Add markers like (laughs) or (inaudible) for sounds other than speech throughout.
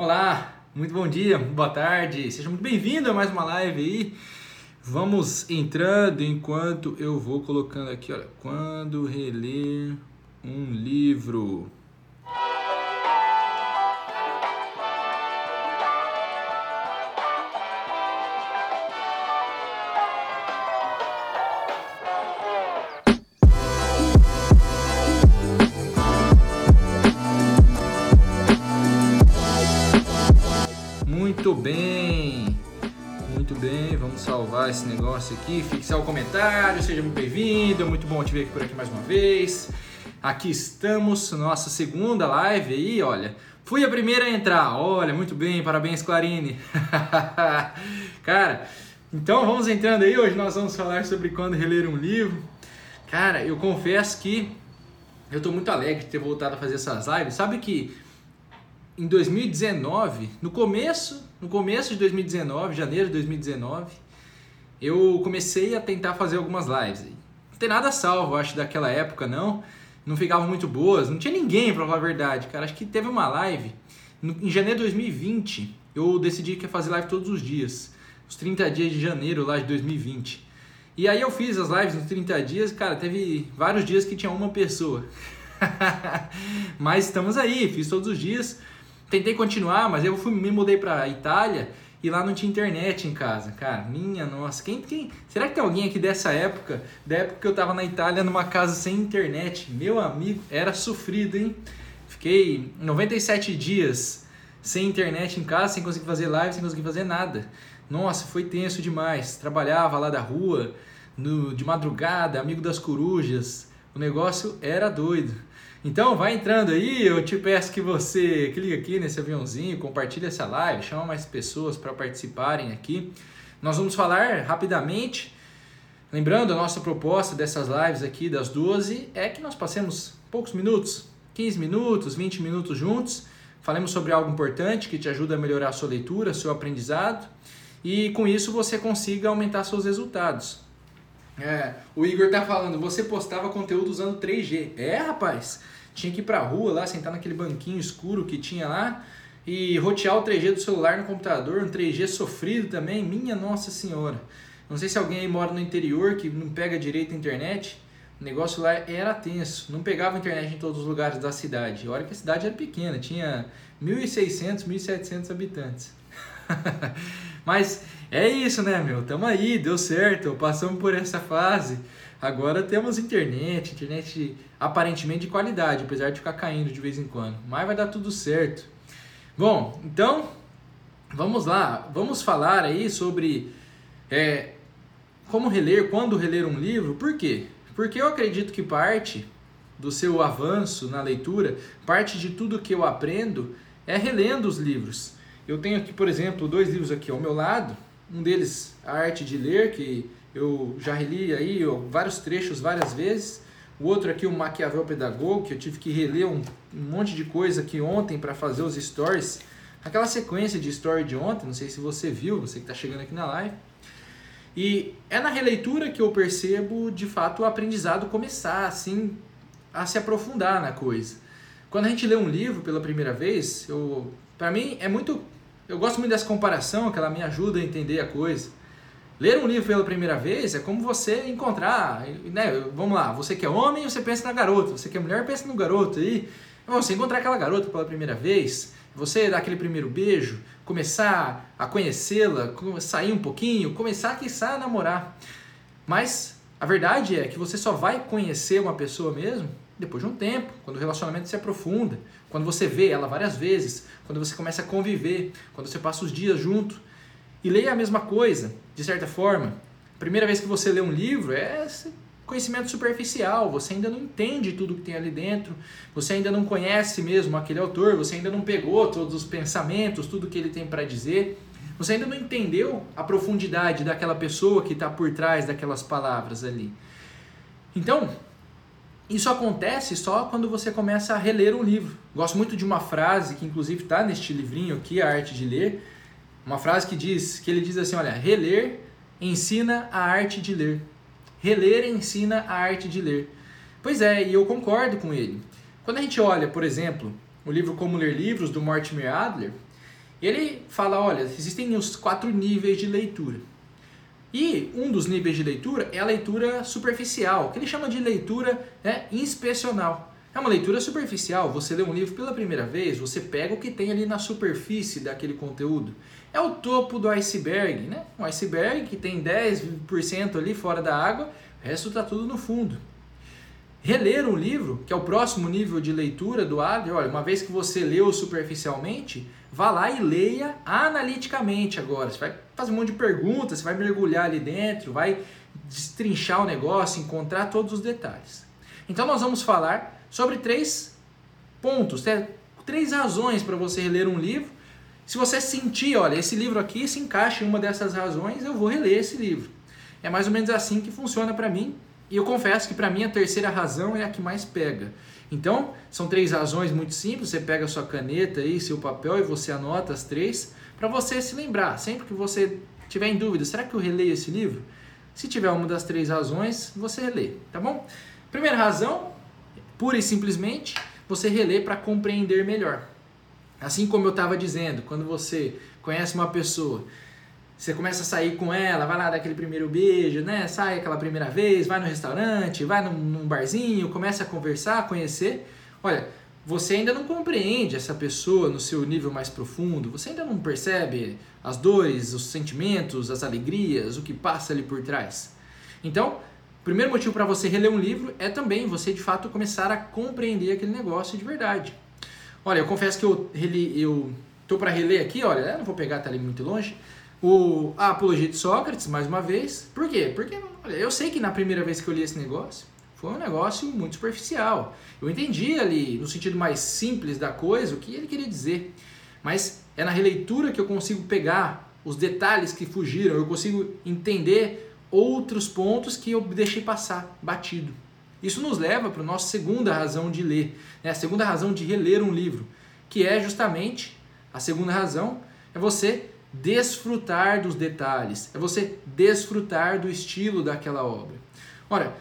Olá, muito bom dia, boa tarde, seja muito bem-vindo a mais uma live aí. Vamos entrando enquanto eu vou colocando aqui, olha, quando reler um livro. Bem, muito bem, vamos salvar esse negócio aqui, fixar o comentário, seja muito bem-vindo, muito bom te ver aqui por aqui mais uma vez. Aqui estamos, nossa segunda live aí, olha, fui a primeira a entrar, olha, muito bem, parabéns Clarine. (laughs) Cara, então vamos entrando aí, hoje nós vamos falar sobre quando reler um livro. Cara, eu confesso que eu tô muito alegre de ter voltado a fazer essas lives, sabe que em 2019, no começo, no começo de 2019, janeiro de 2019, eu comecei a tentar fazer algumas lives. Não tem nada salvo, acho, daquela época, não. Não ficavam muito boas, não tinha ninguém, pra falar a verdade, cara. Acho que teve uma live no, em janeiro de 2020. Eu decidi que ia fazer live todos os dias. Os 30 dias de janeiro lá de 2020. E aí eu fiz as lives nos 30 dias, cara, teve vários dias que tinha uma pessoa. (laughs) Mas estamos aí, fiz todos os dias. Tentei continuar, mas eu fui, me mudei pra Itália e lá não tinha internet em casa. Cara, minha nossa, quem, quem. Será que tem alguém aqui dessa época? Da época que eu tava na Itália numa casa sem internet? Meu amigo, era sofrido, hein? Fiquei 97 dias sem internet em casa, sem conseguir fazer live, sem conseguir fazer nada. Nossa, foi tenso demais. Trabalhava lá da rua, no, de madrugada, amigo das corujas. O negócio era doido. Então vai entrando aí, eu te peço que você clique aqui nesse aviãozinho, compartilhe essa live, chama mais pessoas para participarem aqui. Nós vamos falar rapidamente, lembrando a nossa proposta dessas lives aqui das 12 é que nós passemos poucos minutos, 15 minutos, 20 minutos juntos, falemos sobre algo importante que te ajuda a melhorar a sua leitura, seu aprendizado e com isso você consiga aumentar seus resultados. É, o Igor tá falando, você postava conteúdo usando 3G. É, rapaz, tinha que ir pra rua lá, sentar naquele banquinho escuro que tinha lá e rotear o 3G do celular no computador, um 3G sofrido também, minha nossa senhora. Não sei se alguém aí mora no interior que não pega direito a internet, o negócio lá era tenso, não pegava internet em todos os lugares da cidade. Olha que a cidade era pequena, tinha 1.600, 1.700 habitantes. (laughs) Mas é isso, né, meu? Tamo aí, deu certo, passamos por essa fase. Agora temos internet, internet aparentemente de qualidade, apesar de ficar caindo de vez em quando. Mas vai dar tudo certo. Bom, então vamos lá, vamos falar aí sobre é, como reler, quando reler um livro. Por quê? Porque eu acredito que parte do seu avanço na leitura, parte de tudo que eu aprendo é relendo os livros. Eu tenho aqui, por exemplo, dois livros aqui ao meu lado. Um deles, A Arte de Ler, que eu já reli aí vários trechos várias vezes. O outro aqui, o Maquiavel Pedagogo, que eu tive que reler um, um monte de coisa aqui ontem para fazer os stories. Aquela sequência de story de ontem, não sei se você viu, você que está chegando aqui na live. E é na releitura que eu percebo, de fato, o aprendizado começar, assim, a se aprofundar na coisa. Quando a gente lê um livro pela primeira vez, eu, para mim é muito eu gosto muito dessa comparação, que ela me ajuda a entender a coisa. Ler um livro pela primeira vez é como você encontrar, né? Vamos lá, você que é homem, você pensa na garota, você que é mulher, pensa no garoto aí. Você encontrar aquela garota pela primeira vez, você dar aquele primeiro beijo, começar a conhecê-la, sair um pouquinho, começar, quiçá, a namorar. Mas a verdade é que você só vai conhecer uma pessoa mesmo depois de um tempo, quando o relacionamento se aprofunda, quando você vê ela várias vezes, quando você começa a conviver, quando você passa os dias junto. E leia a mesma coisa, de certa forma. A primeira vez que você lê um livro é conhecimento superficial, você ainda não entende tudo que tem ali dentro, você ainda não conhece mesmo aquele autor, você ainda não pegou todos os pensamentos, tudo que ele tem para dizer, você ainda não entendeu a profundidade daquela pessoa que está por trás daquelas palavras ali. Então, isso acontece só quando você começa a reler um livro. Gosto muito de uma frase que inclusive está neste livrinho aqui, A Arte de Ler. Uma frase que diz, que ele diz assim, olha, reler ensina a arte de ler. Reler ensina a arte de ler. Pois é, e eu concordo com ele. Quando a gente olha, por exemplo, o livro Como Ler Livros, do Mortimer Adler, Ele fala, olha, existem os quatro níveis de leitura. E um dos níveis de leitura é a leitura superficial, que ele chama de leitura né, inspecional. É uma leitura superficial. Você lê um livro pela primeira vez, você pega o que tem ali na superfície daquele conteúdo. É o topo do iceberg, né? Um iceberg que tem 10% ali fora da água, o resto está tudo no fundo. Reler um livro, que é o próximo nível de leitura do Adler, olha, uma vez que você leu superficialmente, vá lá e leia analiticamente agora. Você vai fazer um monte de perguntas, você vai mergulhar ali dentro, vai destrinchar o negócio, encontrar todos os detalhes. Então nós vamos falar sobre três pontos, né? três razões para você reler um livro. Se você sentir, olha, esse livro aqui se encaixa em uma dessas razões, eu vou reler esse livro. É mais ou menos assim que funciona para mim. E eu confesso que para mim a terceira razão é a que mais pega. Então, são três razões muito simples. Você pega sua caneta e seu papel e você anota as três para você se lembrar. Sempre que você tiver em dúvida, será que eu releio esse livro? Se tiver uma das três razões, você relê, tá bom? Primeira razão, pura e simplesmente, você relê para compreender melhor. Assim como eu estava dizendo, quando você conhece uma pessoa você começa a sair com ela, vai lá dar aquele primeiro beijo, né? Sai aquela primeira vez, vai no restaurante, vai num, num barzinho, começa a conversar, a conhecer. Olha, você ainda não compreende essa pessoa no seu nível mais profundo, você ainda não percebe as dores, os sentimentos, as alegrias, o que passa ali por trás. Então, o primeiro motivo para você reler um livro é também você de fato começar a compreender aquele negócio de verdade. Olha, eu confesso que eu reli, eu tô para reler aqui, olha, não vou pegar tá ali muito longe, o, a Apologia de Sócrates, mais uma vez. Por quê? Porque olha, eu sei que na primeira vez que eu li esse negócio, foi um negócio muito superficial. Eu entendi ali, no sentido mais simples da coisa, o que ele queria dizer. Mas é na releitura que eu consigo pegar os detalhes que fugiram, eu consigo entender outros pontos que eu deixei passar, batido. Isso nos leva para a nossa segunda razão de ler, né? a segunda razão de reler um livro, que é justamente a segunda razão é você desfrutar dos detalhes, é você desfrutar do estilo daquela obra. Ora,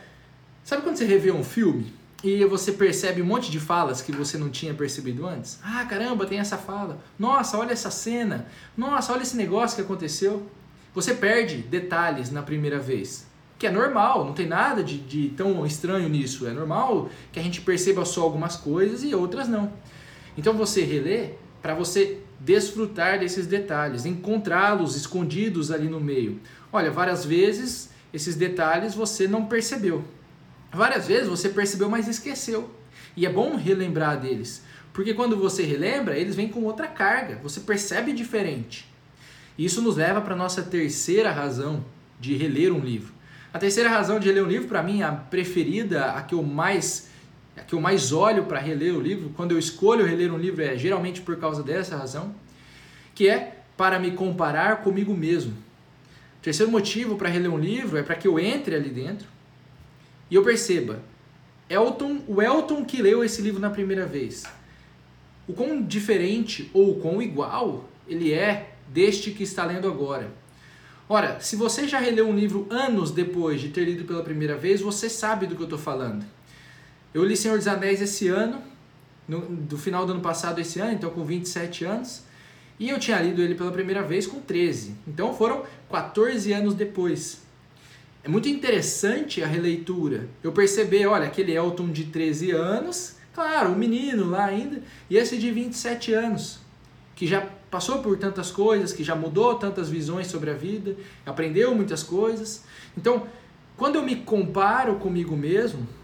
sabe quando você revê um filme e você percebe um monte de falas que você não tinha percebido antes? Ah, caramba, tem essa fala. Nossa, olha essa cena. Nossa, olha esse negócio que aconteceu. Você perde detalhes na primeira vez. Que é normal, não tem nada de, de tão estranho nisso. É normal que a gente perceba só algumas coisas e outras não. Então você relê para você desfrutar desses detalhes, encontrá-los escondidos ali no meio. Olha, várias vezes esses detalhes você não percebeu. Várias vezes você percebeu, mas esqueceu. E é bom relembrar deles, porque quando você relembra, eles vêm com outra carga, você percebe diferente. Isso nos leva para a nossa terceira razão de reler um livro. A terceira razão de reler um livro, para mim, a preferida, a que eu mais que eu mais olho para reler o livro, quando eu escolho reler um livro, é geralmente por causa dessa razão, que é para me comparar comigo mesmo. O terceiro motivo para reler um livro é para que eu entre ali dentro e eu perceba, Elton, o Elton que leu esse livro na primeira vez, o quão diferente ou o quão igual ele é deste que está lendo agora. Ora, se você já releu um livro anos depois de ter lido pela primeira vez, você sabe do que eu estou falando. Eu li Senhor dos Anéis esse ano, no, do final do ano passado esse ano, então com 27 anos. E eu tinha lido ele pela primeira vez com 13. Então foram 14 anos depois. É muito interessante a releitura. Eu perceber, olha, aquele Elton de 13 anos, claro, um menino lá ainda, e esse de 27 anos, que já passou por tantas coisas, que já mudou tantas visões sobre a vida, aprendeu muitas coisas. Então, quando eu me comparo comigo mesmo,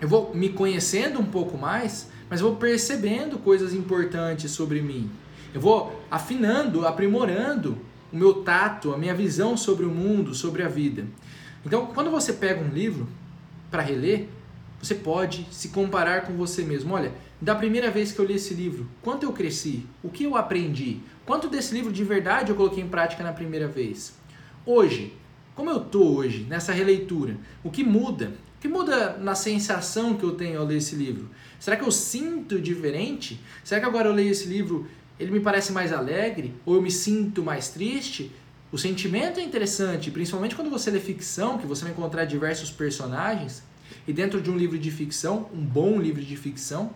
eu vou me conhecendo um pouco mais, mas vou percebendo coisas importantes sobre mim. Eu vou afinando, aprimorando o meu tato, a minha visão sobre o mundo, sobre a vida. Então, quando você pega um livro para reler, você pode se comparar com você mesmo. Olha, da primeira vez que eu li esse livro, quanto eu cresci? O que eu aprendi? Quanto desse livro de verdade eu coloquei em prática na primeira vez? Hoje, como eu estou hoje nessa releitura? O que muda? O que muda na sensação que eu tenho ao ler esse livro? Será que eu sinto diferente? Será que agora eu leio esse livro, ele me parece mais alegre? Ou eu me sinto mais triste? O sentimento é interessante, principalmente quando você lê ficção, que você vai encontrar diversos personagens. E dentro de um livro de ficção, um bom livro de ficção,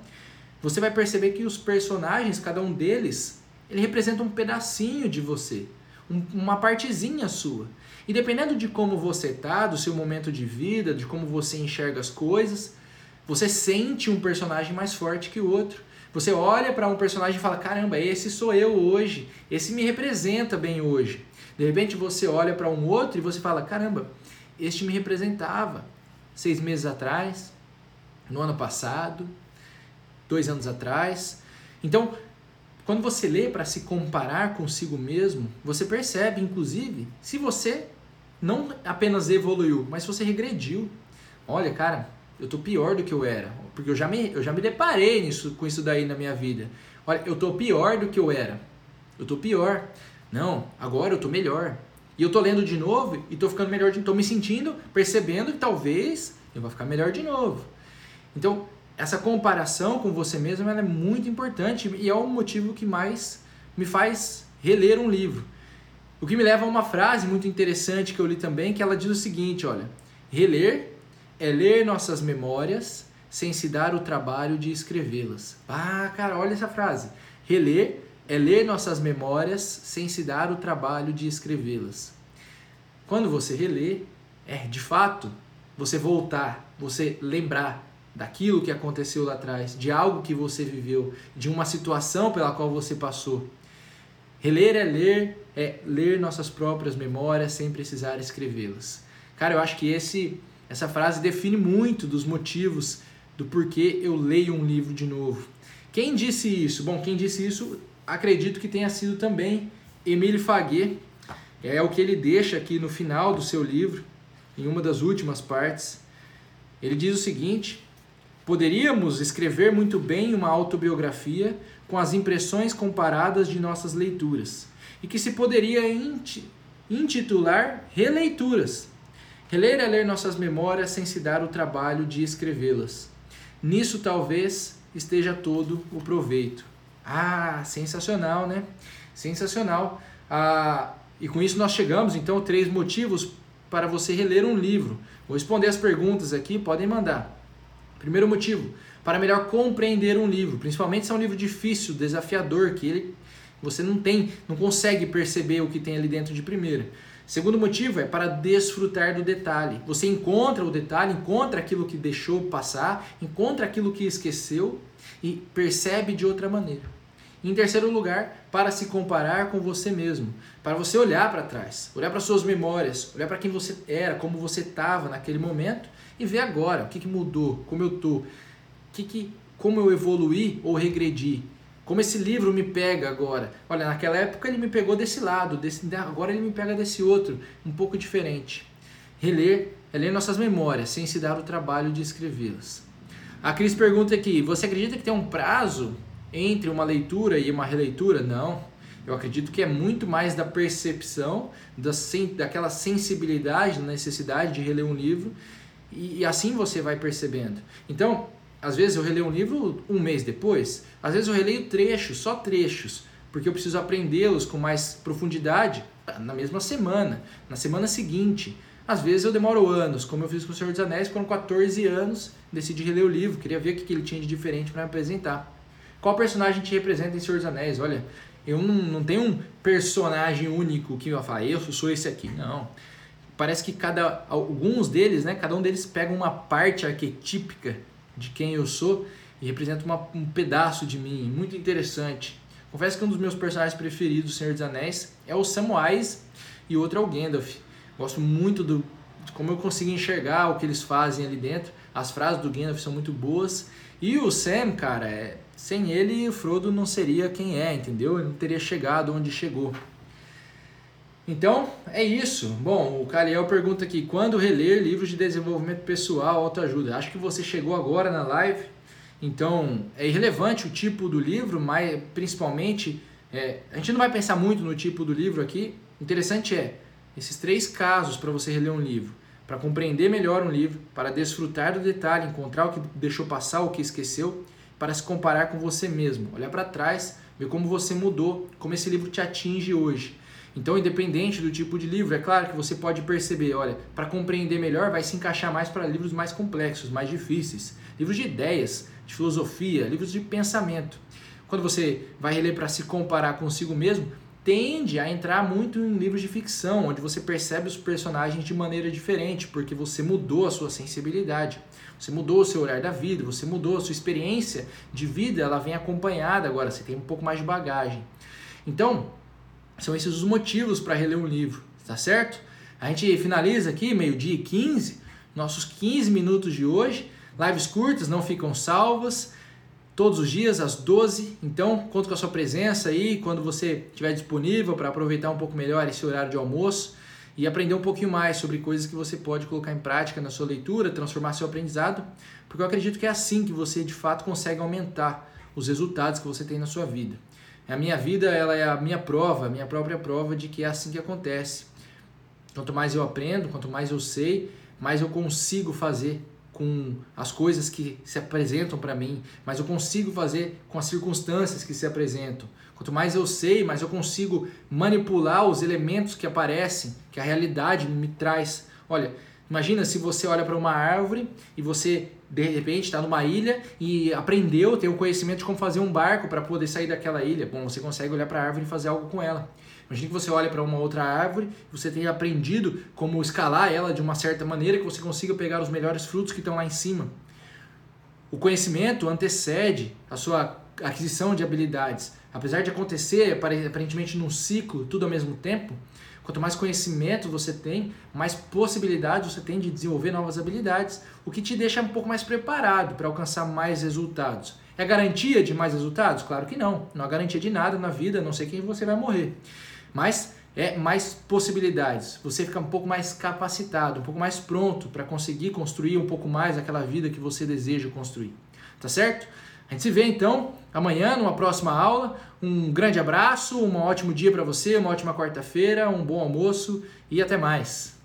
você vai perceber que os personagens, cada um deles, ele representa um pedacinho de você, um, uma partezinha sua. E dependendo de como você tá, do seu momento de vida, de como você enxerga as coisas, você sente um personagem mais forte que o outro. Você olha para um personagem e fala: caramba, esse sou eu hoje, esse me representa bem hoje. De repente você olha para um outro e você fala: caramba, este me representava seis meses atrás, no ano passado, dois anos atrás. Então, quando você lê para se comparar consigo mesmo, você percebe, inclusive, se você não apenas evoluiu, mas se você regrediu. Olha, cara, eu tô pior do que eu era, porque eu já me, eu já me deparei nisso, com isso daí na minha vida. Olha, eu tô pior do que eu era. Eu tô pior. Não, agora eu tô melhor. E eu tô lendo de novo e tô ficando melhor, de, tô me sentindo, percebendo que talvez eu vou ficar melhor de novo. Então, essa comparação com você mesmo é muito importante e é o motivo que mais me faz reler um livro. O que me leva a uma frase muito interessante que eu li também, que ela diz o seguinte, olha, reler é ler nossas memórias sem se dar o trabalho de escrevê-las. Ah, cara, olha essa frase. Reler é ler nossas memórias sem se dar o trabalho de escrevê-las. Quando você relê, é de fato você voltar, você lembrar daquilo que aconteceu lá atrás, de algo que você viveu, de uma situação pela qual você passou. Reler é ler, é ler nossas próprias memórias sem precisar escrevê-las. Cara, eu acho que esse essa frase define muito dos motivos do porquê eu leio um livro de novo. Quem disse isso? Bom, quem disse isso, acredito que tenha sido também Emile Faguet. É o que ele deixa aqui no final do seu livro, em uma das últimas partes. Ele diz o seguinte: Poderíamos escrever muito bem uma autobiografia com as impressões comparadas de nossas leituras, e que se poderia intitular Releituras. Reler é ler nossas memórias sem se dar o trabalho de escrevê-las. Nisso talvez esteja todo o proveito. Ah, sensacional, né? Sensacional. Ah, e com isso nós chegamos então três motivos para você reler um livro. Vou responder as perguntas aqui, podem mandar. Primeiro motivo, para melhor compreender um livro, principalmente se é um livro difícil, desafiador, que ele, você não tem, não consegue perceber o que tem ali dentro de primeira. Segundo motivo é para desfrutar do detalhe. Você encontra o detalhe, encontra aquilo que deixou passar, encontra aquilo que esqueceu e percebe de outra maneira. Em terceiro lugar, para se comparar com você mesmo, para você olhar para trás, olhar para suas memórias, olhar para quem você era, como você estava naquele momento e ver agora o que, que mudou, como eu tô, que que, como eu evoluí ou regredi, como esse livro me pega agora. Olha, naquela época ele me pegou desse lado, desse, agora ele me pega desse outro, um pouco diferente. Reler é ler nossas memórias sem se dar o trabalho de escrevê-las. A Cris pergunta aqui: você acredita que tem um prazo entre uma leitura e uma releitura? Não. Eu acredito que é muito mais da percepção, da, daquela sensibilidade, da necessidade de reler um livro e, e assim você vai percebendo. Então, às vezes eu releio um livro um mês depois, às vezes eu releio trechos, só trechos, porque eu preciso aprendê-los com mais profundidade na mesma semana, na semana seguinte. Às vezes eu demoro anos, como eu fiz com o Senhor dos Anéis, com 14 anos, decidi reler o livro, queria ver o que ele tinha de diferente para me apresentar. Qual personagem te representa em Senhor dos Anéis? Olha, eu não, não tenho um personagem único que vai falar, eu sou esse aqui. Não parece que cada alguns deles, né, cada um deles pega uma parte arquetípica de quem eu sou e representa uma, um pedaço de mim, muito interessante. Confesso que um dos meus personagens preferidos do Senhor dos Anéis é o Samwise e outro é o Gandalf. Gosto muito do, de como eu consigo enxergar o que eles fazem ali dentro. As frases do Gandalf são muito boas. E o Sam, cara, é, sem ele o Frodo não seria quem é, entendeu? Ele não teria chegado onde chegou. Então, é isso. Bom, o Caliel pergunta aqui: quando reler livros de desenvolvimento pessoal, autoajuda? Acho que você chegou agora na live, então é irrelevante o tipo do livro, mas principalmente é, a gente não vai pensar muito no tipo do livro aqui. O interessante é esses três casos para você reler um livro: para compreender melhor um livro, para desfrutar do detalhe, encontrar o que deixou passar, o que esqueceu, para se comparar com você mesmo, olhar para trás, ver como você mudou, como esse livro te atinge hoje. Então, independente do tipo de livro, é claro que você pode perceber, olha, para compreender melhor, vai se encaixar mais para livros mais complexos, mais difíceis, livros de ideias, de filosofia, livros de pensamento. quando você vai reler para se comparar consigo mesmo, tende a entrar muito em livros de ficção, onde você percebe os personagens de maneira diferente, porque você mudou a sua sensibilidade, você mudou o seu olhar da vida, você mudou a sua experiência de vida, ela vem acompanhada agora, você tem um pouco mais de bagagem. Então, são esses os motivos para reler um livro, tá certo? A gente finaliza aqui, meio-dia e 15, nossos 15 minutos de hoje. Lives curtas não ficam salvas todos os dias às 12. Então, conto com a sua presença aí quando você estiver disponível para aproveitar um pouco melhor esse horário de almoço e aprender um pouquinho mais sobre coisas que você pode colocar em prática na sua leitura, transformar seu aprendizado, porque eu acredito que é assim que você de fato consegue aumentar os resultados que você tem na sua vida. A minha vida, ela é a minha prova, a minha própria prova de que é assim que acontece. Quanto mais eu aprendo, quanto mais eu sei, mais eu consigo fazer com as coisas que se apresentam para mim, mas eu consigo fazer com as circunstâncias que se apresentam. Quanto mais eu sei, mais eu consigo manipular os elementos que aparecem, que a realidade me traz. Olha, imagina se você olha para uma árvore e você de repente está numa ilha e aprendeu, tem o conhecimento de como fazer um barco para poder sair daquela ilha. Bom, você consegue olhar para a árvore e fazer algo com ela. Imagina que você olha para uma outra árvore, você tenha aprendido como escalar ela de uma certa maneira que você consiga pegar os melhores frutos que estão lá em cima. O conhecimento antecede a sua aquisição de habilidades. Apesar de acontecer aparentemente num ciclo, tudo ao mesmo tempo, quanto mais conhecimento você tem, mais possibilidades você tem de desenvolver novas habilidades, o que te deixa um pouco mais preparado para alcançar mais resultados. É garantia de mais resultados? Claro que não. Não há garantia de nada na vida, a não sei quem você vai morrer. Mas é mais possibilidades. Você fica um pouco mais capacitado, um pouco mais pronto para conseguir construir um pouco mais aquela vida que você deseja construir. Tá certo? A gente se vê então amanhã numa próxima aula. Um grande abraço, um ótimo dia para você, uma ótima quarta-feira, um bom almoço e até mais.